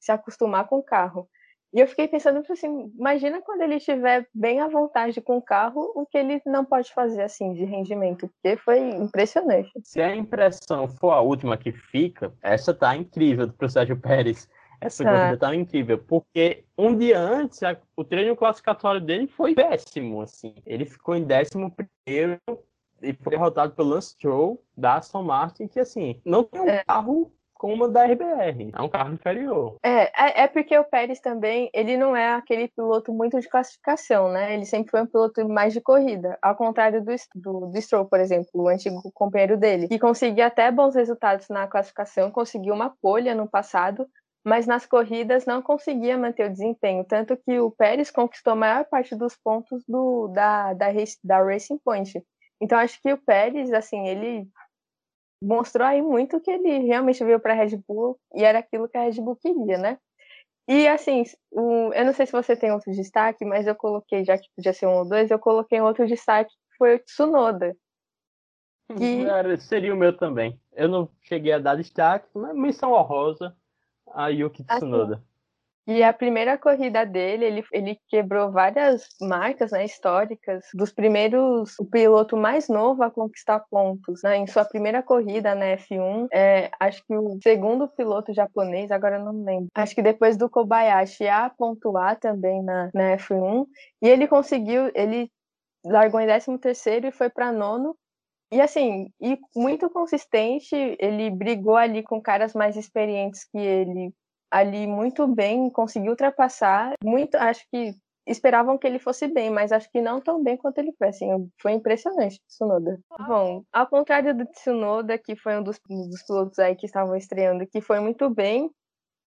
se acostumar com o carro. E eu fiquei pensando assim, imagina quando ele estiver bem à vontade com o carro, o que ele não pode fazer assim de rendimento, porque foi impressionante. Se a impressão for a última que fica, essa tá incrível pro Sérgio Pérez. Essa tá. corrida tá incrível, porque um dia antes a, o treino classificatório dele foi péssimo, assim. Ele ficou em décimo primeiro e foi derrotado pelo Lance Stroll da Aston Martin, que assim, não tem um é. carro como o da RBR. É um carro inferior. É, é, é, porque o Pérez também, ele não é aquele piloto muito de classificação, né? Ele sempre foi um piloto mais de corrida. Ao contrário do, do, do Stroll, por exemplo, o antigo companheiro dele, que conseguia até bons resultados na classificação, conseguiu uma polha no passado, mas nas corridas não conseguia manter o desempenho. Tanto que o Pérez conquistou a maior parte dos pontos do, da, da, da Racing Point. Então acho que o Pérez, assim, ele mostrou aí muito que ele realmente veio para a Red Bull e era aquilo que a Red Bull queria, né? E assim, um, eu não sei se você tem outro destaque, mas eu coloquei, já que podia ser um ou dois, eu coloquei outro destaque que foi o Tsunoda. Que... Seria o meu também. Eu não cheguei a dar destaque, mas missão honrosa a Yuki assim, Tsunoda. Assim, e a primeira corrida dele, ele, ele quebrou várias marcas né, históricas dos primeiros, o piloto mais novo a conquistar pontos. Né, em sua primeira corrida na F1, é, acho que o segundo piloto japonês, agora não lembro, acho que depois do Kobayashi a pontuar também na, na F1, e ele conseguiu, ele largou em 13 terceiro e foi para nono, e assim, e muito consistente, ele brigou ali com caras mais experientes que ele, ali muito bem, conseguiu ultrapassar. Muito, acho que esperavam que ele fosse bem, mas acho que não tão bem quanto ele foi. Assim, foi impressionante, Tsunoda. Bom, ao contrário do Tsunoda, que foi um dos, dos pilotos aí que estavam estreando, que foi muito bem,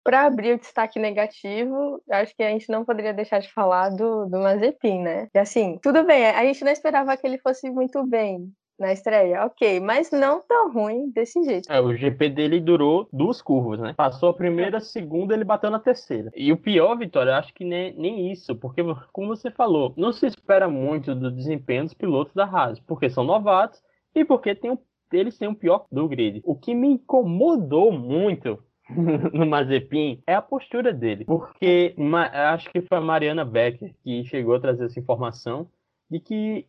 para abrir o destaque negativo, acho que a gente não poderia deixar de falar do, do Mazepin, né? E assim, tudo bem, a gente não esperava que ele fosse muito bem, na estreia, ok, mas não tão ruim desse jeito. É, o GP dele durou duas curvas, né? Passou a primeira, a segunda, ele bateu na terceira. E o pior, Vitória, acho que nem, nem isso, porque, como você falou, não se espera muito do desempenho dos pilotos da Haas, porque são novatos e porque tem um, eles têm o um pior do grid. O que me incomodou muito no Mazepin é a postura dele, porque acho que foi a Mariana Becker que chegou a trazer essa informação de que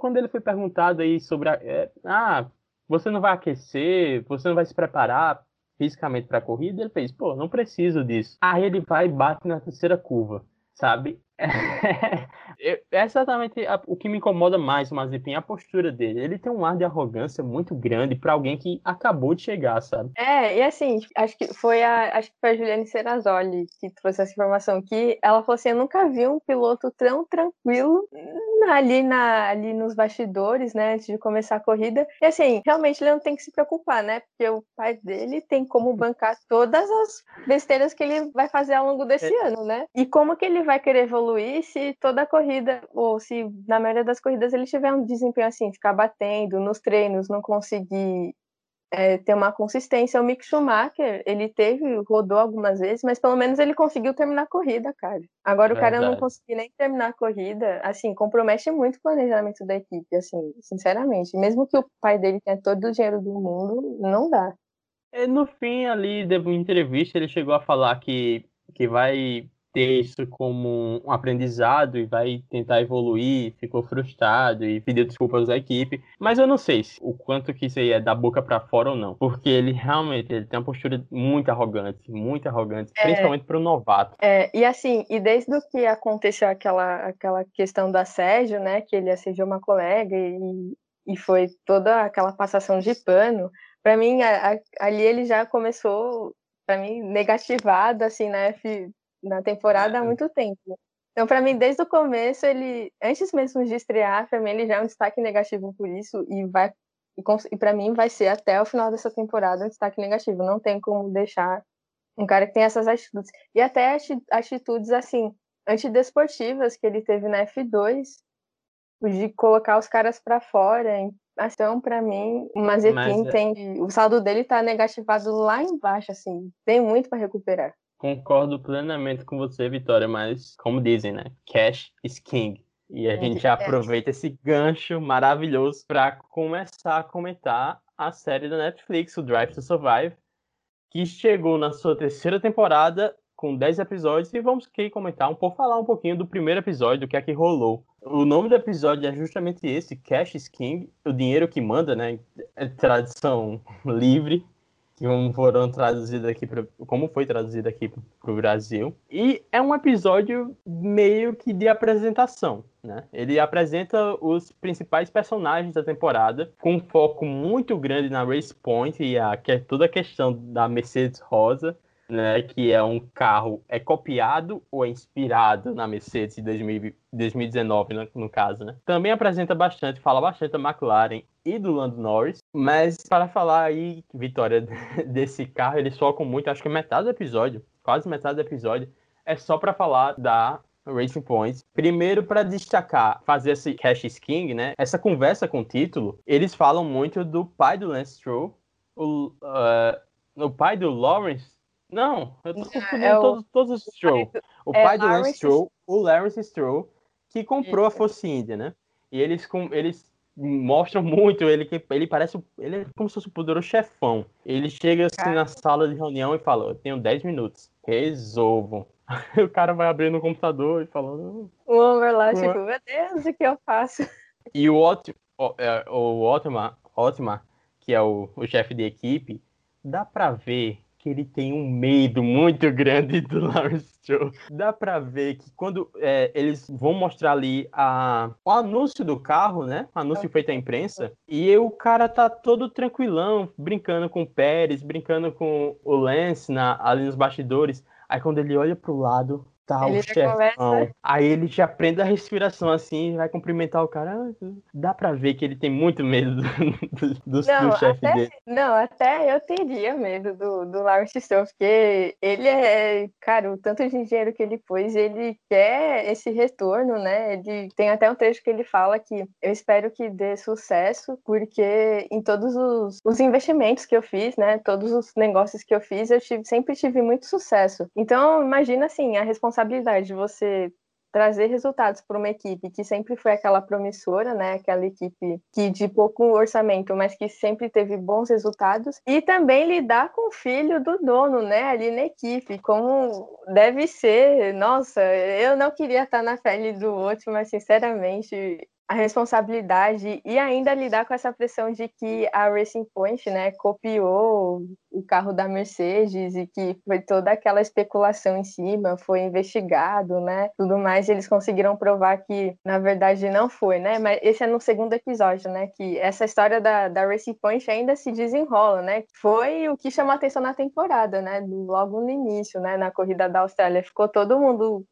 quando ele foi perguntado aí sobre a, é, ah, você não vai aquecer, você não vai se preparar fisicamente para a corrida, ele fez, pô, não preciso disso. Aí ele vai e bate na terceira curva, sabe? É, é exatamente o que me incomoda mais o Mazepin, a postura dele. Ele tem um ar de arrogância muito grande para alguém que acabou de chegar, sabe? É, e assim, acho que foi a, acho que foi a Juliane Serrazoli que trouxe essa informação, que ela falou assim, eu nunca vi um piloto tão tranquilo ali, na, ali nos bastidores, né, antes de começar a corrida. E assim, realmente ele não tem que se preocupar, né, porque o pai dele tem como bancar todas as besteiras que ele vai fazer ao longo desse é. ano, né? E como que ele vai querer evoluir se toda a corrida, ou se na maioria das corridas ele tiver um desempenho assim, ficar batendo nos treinos, não conseguir é, ter uma consistência. O Mick Schumacher, ele teve, rodou algumas vezes, mas pelo menos ele conseguiu terminar a corrida, cara. Agora o cara não conseguir nem terminar a corrida, assim, compromete muito o planejamento da equipe, assim, sinceramente. Mesmo que o pai dele tenha todo o dinheiro do mundo, não dá. É, no fim, ali, de uma entrevista, ele chegou a falar que, que vai ter isso como um aprendizado e vai tentar evoluir, ficou frustrado e pediu desculpas à equipe. Mas eu não sei se, o quanto que isso aí é da boca para fora ou não. Porque ele realmente ele tem uma postura muito arrogante, muito arrogante, é, principalmente para o novato. É, e assim, e desde o que aconteceu aquela, aquela questão do assédio, né, que ele assediou uma colega e, e foi toda aquela passação de pano, para mim, a, a, ali ele já começou, para mim, negativado, assim, né, na temporada há é. muito tempo. Então, para mim, desde o começo, ele, antes mesmo de estrear, para mim ele já é um destaque negativo por isso e vai e, e para mim vai ser até o final dessa temporada um destaque negativo. Não tem como deixar um cara que tem essas atitudes e até atitudes assim antidesportivas que ele teve na F2 de colocar os caras para fora. Então, para mim, o Mazepin Mas, é tem. O saldo dele tá negativado lá embaixo, assim. Tem muito para recuperar. Concordo plenamente com você, Vitória, mas, como dizem, né? Cash is king. E a gente já aproveita esse gancho maravilhoso para começar a comentar a série da Netflix, o Drive to Survive, que chegou na sua terceira temporada com 10 episódios e vamos aqui comentar um pouco, falar um pouquinho do primeiro episódio, do que é que rolou. O nome do episódio é justamente esse, Cash is King, o dinheiro que manda, né? É tradução livre como foram traduzidos aqui pra, como foi traduzido aqui para o Brasil. E é um episódio meio que de apresentação né? Ele apresenta os principais personagens da temporada com um foco muito grande na Race Point e a que é toda a questão da Mercedes Rosa né, que é um carro é copiado ou é inspirado na Mercedes de 2019, no, no caso, né? Também apresenta bastante, fala bastante da McLaren e do Lando Norris, mas para falar aí, Vitória, desse carro, eles focam muito, acho que metade do episódio, quase metade do episódio, é só para falar da Racing Points. Primeiro, para destacar, fazer esse Cash King, né? Essa conversa com o título, eles falam muito do pai do Lance Stroll, o, uh, o pai do Lawrence não, eu tô confundindo é todos, todos os Stroll. O pai é do Lance Stroll, o Lawrence Stroll, que comprou Isso. a Force India, né? E eles, com, eles mostram muito ele que ele parece ele é como se fosse um poderoso chefão. Ele chega assim cara. na sala de reunião e fala: "Eu tenho 10 minutos, resolvam". o cara vai abrindo o computador e falando: "O homem lá tipo, meu Deus, o que eu faço?". E o Otto, o, é, o Otmar, Otmar, que é o, o chefe de equipe, dá para ver que ele tem um medo muito grande do Lawrence Stroll. Dá pra ver que quando é, eles vão mostrar ali a, o anúncio do carro, né? O anúncio feito à imprensa, e o cara tá todo tranquilão, brincando com o Pérez, brincando com o Lance na, ali nos bastidores. Aí quando ele olha pro lado, tá ele o chefão. Aí ele já prende a respiração assim, vai cumprimentar o cara. Dá pra ver que ele tem muito medo do, do, do, do chefe dele. Não, até eu teria medo do, do Lawrence Stroll, porque ele é, cara, o tanto de dinheiro que ele pôs, ele quer esse retorno, né? Ele tem até um trecho que ele fala que eu espero que dê sucesso, porque em todos os, os investimentos que eu fiz, né? Todos os negócios que eu fiz, eu tive, sempre tive muito sucesso. Então, imagina assim, a responsabilidade responsabilidade de você trazer resultados para uma equipe que sempre foi aquela promissora, né? Aquela equipe que de pouco orçamento, mas que sempre teve bons resultados e também lidar com o filho do dono, né? Ali na equipe, como deve ser. Nossa, eu não queria estar na pele do outro, mas sinceramente a responsabilidade e ainda lidar com essa pressão de que a Racing Point, né, copiou o carro da Mercedes e que foi toda aquela especulação em cima, foi investigado, né, tudo mais, eles conseguiram provar que na verdade não foi, né, mas esse é no segundo episódio, né, que essa história da, da Racing Point ainda se desenrola, né, foi o que chamou atenção na temporada, né, logo no início, né, na corrida da Austrália, ficou todo mundo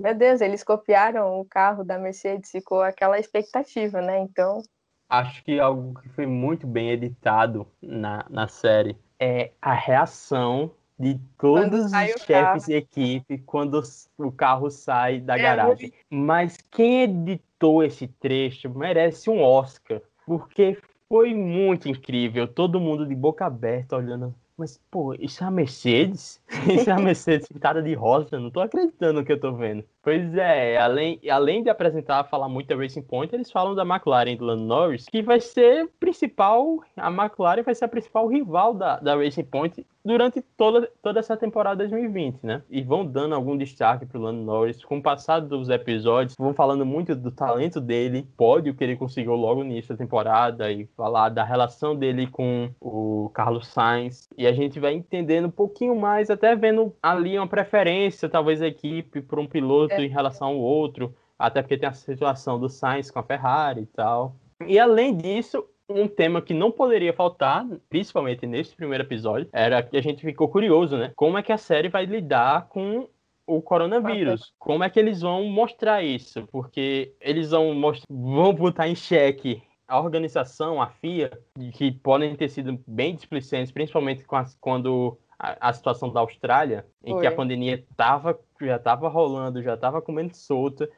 meu Deus, eles copiaram o carro da Mercedes, ficou aquela expectativa, né? Então. Acho que algo que foi muito bem editado na, na série é a reação de todos os chefes de equipe quando o carro sai da é, garagem. Mas quem editou esse trecho merece um Oscar, porque foi muito incrível. Todo mundo de boca aberta olhando mas, pô, isso é a Mercedes? Isso é a Mercedes pintada de rosa? Não tô acreditando no que eu tô vendo. Pois é, além, além de apresentar, falar muito da Racing Point, eles falam da McLaren do Lando Norris, que vai ser principal, a McLaren vai ser a principal rival da, da Racing Point durante toda, toda essa temporada 2020, né? E vão dando algum destaque pro Lando Norris. Com o passar dos episódios, vão falando muito do talento dele, pódio que ele conseguiu logo início da temporada, e falar da relação dele com o Carlos Sainz. E a gente vai entendendo um pouquinho mais, até vendo ali uma preferência, talvez, a equipe por um piloto é. Em relação ao outro, até porque tem a situação do Sainz com a Ferrari e tal. E além disso, um tema que não poderia faltar, principalmente nesse primeiro episódio, era que a gente ficou curioso, né? Como é que a série vai lidar com o coronavírus. Como é que eles vão mostrar isso? Porque eles vão, mostrar, vão botar em xeque a organização, a FIA, que podem ter sido bem displicentes, principalmente quando a, a, situação da Austrália, em Foi. que a pandemia tava, já estava rolando, já estava comendo solta,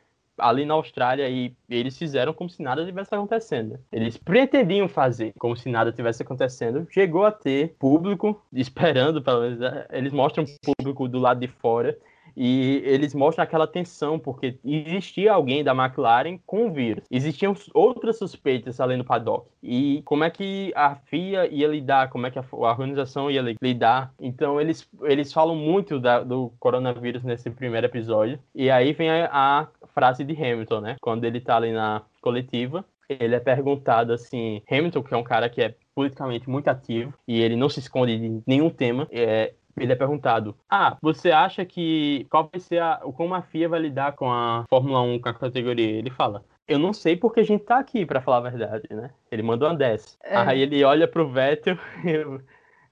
ali na Austrália e eles fizeram como se nada tivesse acontecendo. Eles pretendiam fazer como se nada tivesse acontecendo. Chegou a ter público esperando, pelo menos, né? eles mostram público do lado de fora e eles mostram aquela tensão, porque existia alguém da McLaren com o vírus. Existiam outras suspeitas além do paddock. E como é que a FIA ia lidar, como é que a, organização ia lidar. Então, eles, eles falam muito da, do coronavírus nesse primeiro episódio. E aí vem a, a frase de Hamilton, né? Quando ele tá ali na coletiva, ele é perguntado assim, Hamilton, que é um cara que é politicamente muito ativo e ele não se esconde de nenhum tema, é, ele é perguntado: Ah, você acha que qual vai ser a. como a FIA vai lidar com a Fórmula 1, com a categoria? Ele fala. Eu não sei porque a gente tá aqui, para falar a verdade, né? Ele mandou uma 10. É. Aí ele olha pro Vettel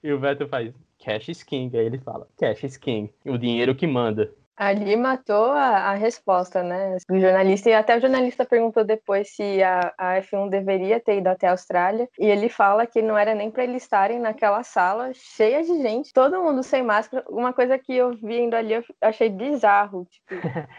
e, e o Vettel faz cash is king. Aí ele fala, cash is king. O dinheiro que manda. Ali matou a, a, resposta, né? Do jornalista, e até o jornalista perguntou depois se a, a, F1 deveria ter ido até a Austrália, e ele fala que não era nem para eles estarem naquela sala cheia de gente, todo mundo sem máscara. Uma coisa que eu vi indo ali, eu achei bizarro. Tipo,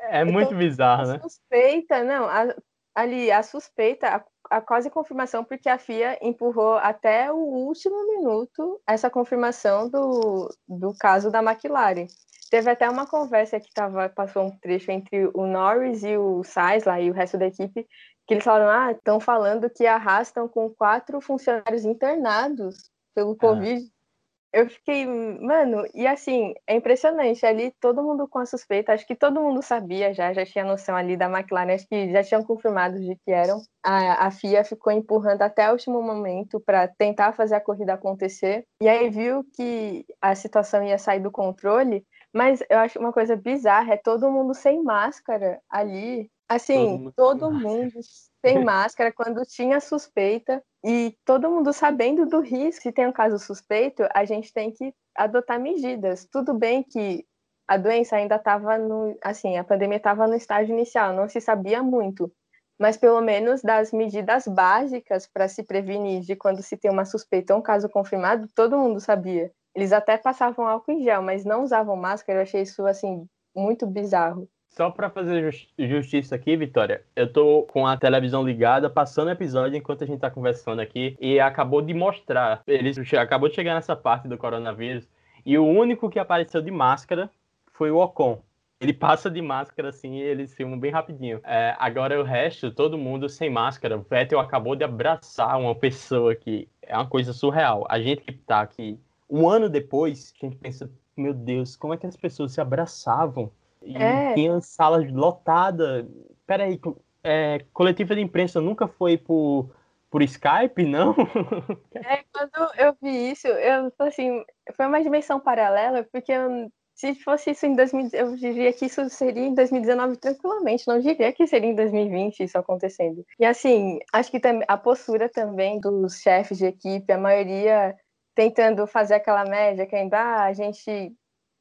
é muito bizarro, né? Suspeita, não, a, ali, a suspeita, a, a quase confirmação, porque a FIA empurrou até o último minuto essa confirmação do, do caso da McLaren. Teve até uma conversa que tava, passou um trecho entre o Norris e o Sainz lá e o resto da equipe, que eles falaram, ah, estão falando que arrastam com quatro funcionários internados pelo ah. Covid. Eu fiquei, mano, e assim, é impressionante. Ali todo mundo com a suspeita, acho que todo mundo sabia já, já tinha noção ali da McLaren, acho que já tinham confirmado de que eram. A, a FIA ficou empurrando até o último momento para tentar fazer a corrida acontecer. E aí viu que a situação ia sair do controle mas eu acho uma coisa bizarra, é todo mundo sem máscara ali. Assim, todo mundo, todo mundo sem máscara quando tinha suspeita e todo mundo sabendo do risco. Se tem um caso suspeito, a gente tem que adotar medidas. Tudo bem que a doença ainda estava no, assim, a pandemia estava no estágio inicial, não se sabia muito, mas pelo menos das medidas básicas para se prevenir de quando se tem uma suspeita ou um caso confirmado, todo mundo sabia. Eles até passavam álcool em gel, mas não usavam máscara. Eu achei isso, assim, muito bizarro. Só para fazer justiça aqui, Vitória, eu tô com a televisão ligada, passando o episódio enquanto a gente tá conversando aqui, e acabou de mostrar, eles acabou de chegar nessa parte do coronavírus, e o único que apareceu de máscara foi o Ocon. Ele passa de máscara assim e eles filmam bem rapidinho. É, agora o resto, todo mundo sem máscara. O Vettel acabou de abraçar uma pessoa que é uma coisa surreal. A gente que tá aqui um ano depois, a gente pensa, meu Deus, como é que as pessoas se abraçavam? E é. tinha salas lotadas. Peraí, é, coletiva de imprensa nunca foi por, por Skype, não? É, quando eu vi isso, eu assim, foi uma dimensão paralela, porque eu, se fosse isso em 2000, eu diria que isso seria em 2019 tranquilamente, não diria que seria em 2020 isso acontecendo. E assim, acho que a postura também dos chefes de equipe, a maioria tentando fazer aquela média que ainda ah, a gente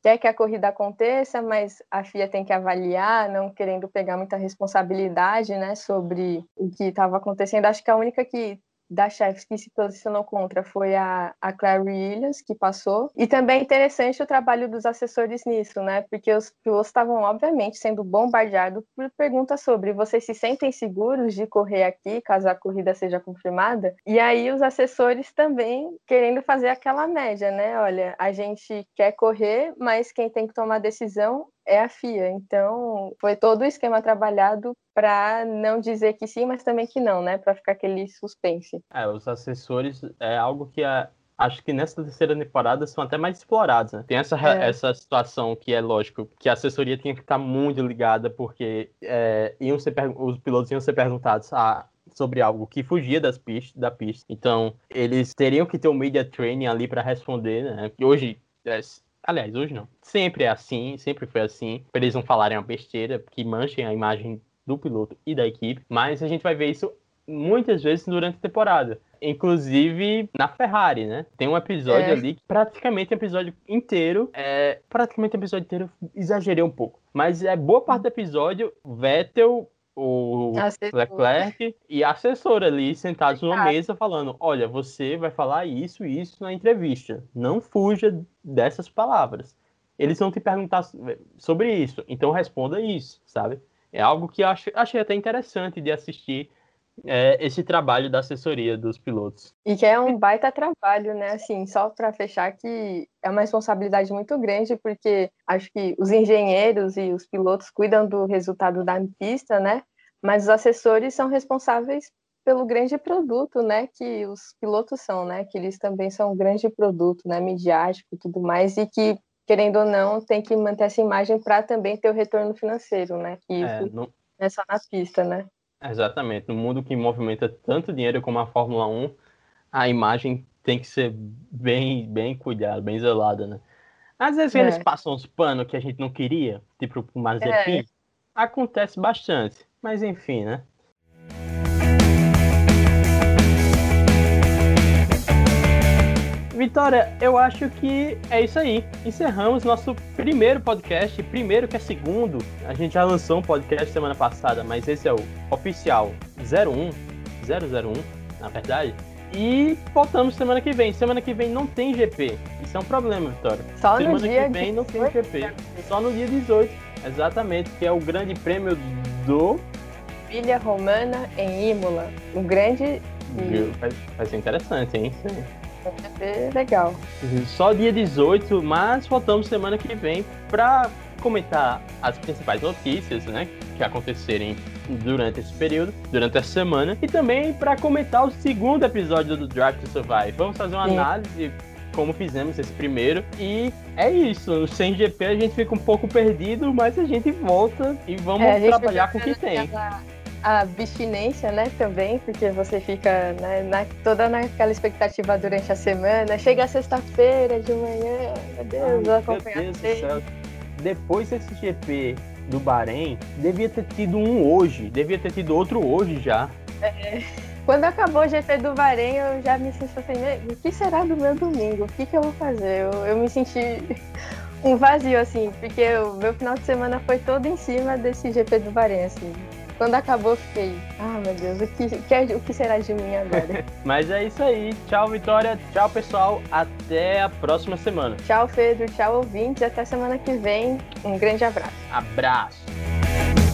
quer que a corrida aconteça, mas a FIA tem que avaliar, não querendo pegar muita responsabilidade, né, sobre o que estava acontecendo. Acho que a única que das chefes que se posicionou contra foi a, a Claire Williams, que passou. E também é interessante o trabalho dos assessores nisso, né? Porque os pilotos estavam, obviamente, sendo bombardeados por perguntas sobre vocês se sentem seguros de correr aqui, caso a corrida seja confirmada? E aí os assessores também querendo fazer aquela média, né? Olha, a gente quer correr, mas quem tem que tomar decisão é a FIA. Então, foi todo o esquema trabalhado para não dizer que sim, mas também que não, né? Para ficar aquele suspense. É, os assessores é algo que a, acho que nessa terceira temporada são até mais explorados, né? Tem essa, é. essa situação que é lógico, que a assessoria tinha que estar muito ligada, porque é, iam ser, os pilotos iam ser perguntados ah, sobre algo que fugia das pistas, da pista. Então, eles teriam que ter um media training ali para responder, né? Que hoje é, Aliás, hoje não. Sempre é assim, sempre foi assim. Pra eles não falarem uma besteira que manchem a imagem do piloto e da equipe. Mas a gente vai ver isso muitas vezes durante a temporada. Inclusive na Ferrari, né? Tem um episódio é. ali que praticamente o episódio inteiro. É, praticamente o episódio inteiro exagerei um pouco. Mas é boa parte do episódio, Vettel o Assessor. Leclerc e a assessora ali sentados numa mesa falando: Olha, você vai falar isso e isso na entrevista. Não fuja dessas palavras. Eles vão te perguntar sobre isso, então responda isso, sabe? é algo que eu achei, achei até interessante de assistir é, esse trabalho da assessoria dos pilotos. E que é um baita trabalho, né? Assim, só para fechar que é uma responsabilidade muito grande, porque acho que os engenheiros e os pilotos cuidam do resultado da pista, né? Mas os assessores são responsáveis pelo grande produto, né? Que os pilotos são, né? Que eles também são um grande produto, né? Midiático e tudo mais, e que querendo ou não, tem que manter essa imagem para também ter o retorno financeiro, né? Que é, isso não... é só na pista, né? Exatamente. No mundo que movimenta tanto dinheiro como a Fórmula 1, a imagem tem que ser bem, bem cuidada, bem zelada, né? Às vezes é. eles passam uns panos que a gente não queria, tipo o Mazepin. É. Acontece bastante. Mas enfim, né? Vitória, eu acho que é isso aí. Encerramos nosso primeiro podcast, primeiro que é segundo. A gente já lançou um podcast semana passada, mas esse é o oficial 01, 001, na verdade. E voltamos semana que vem. Semana que vem não tem GP. Isso é um problema, Vitória. Só semana no dia que vem não tem GP. Só no dia 18. Exatamente, que é o grande prêmio do Filha Romana em Imola. Um grande. Vai, vai ser interessante, hein? Sim. Vai ser legal. Só dia 18, mas voltamos semana que vem para comentar as principais notícias, né, que acontecerem durante esse período, durante essa semana, e também para comentar o segundo episódio do Drive to Survive. Vamos fazer uma Sim. análise como fizemos esse primeiro. E é isso. Sem GP a gente fica um pouco perdido, mas a gente volta e vamos é, trabalhar com o que tem a abstinência, né, também, porque você fica né, na, toda naquela expectativa durante a semana. Chega sexta-feira de manhã, meu Deus, Ai, acompanhar meu Deus do céu. Depois desse GP do Bahrein, devia ter tido um hoje, devia ter tido outro hoje já. É. Quando acabou o GP do Bahrein, eu já me senti assim, o que será do meu domingo? O que, que eu vou fazer? Eu, eu me senti um vazio, assim, porque o meu final de semana foi todo em cima desse GP do Bahrein, assim. Quando acabou, eu fiquei, ah, meu Deus, o que, que, o que será de mim agora? Mas é isso aí. Tchau, Vitória. Tchau, pessoal. Até a próxima semana. Tchau, Pedro. Tchau, ouvintes. Até semana que vem. Um grande abraço. Abraço.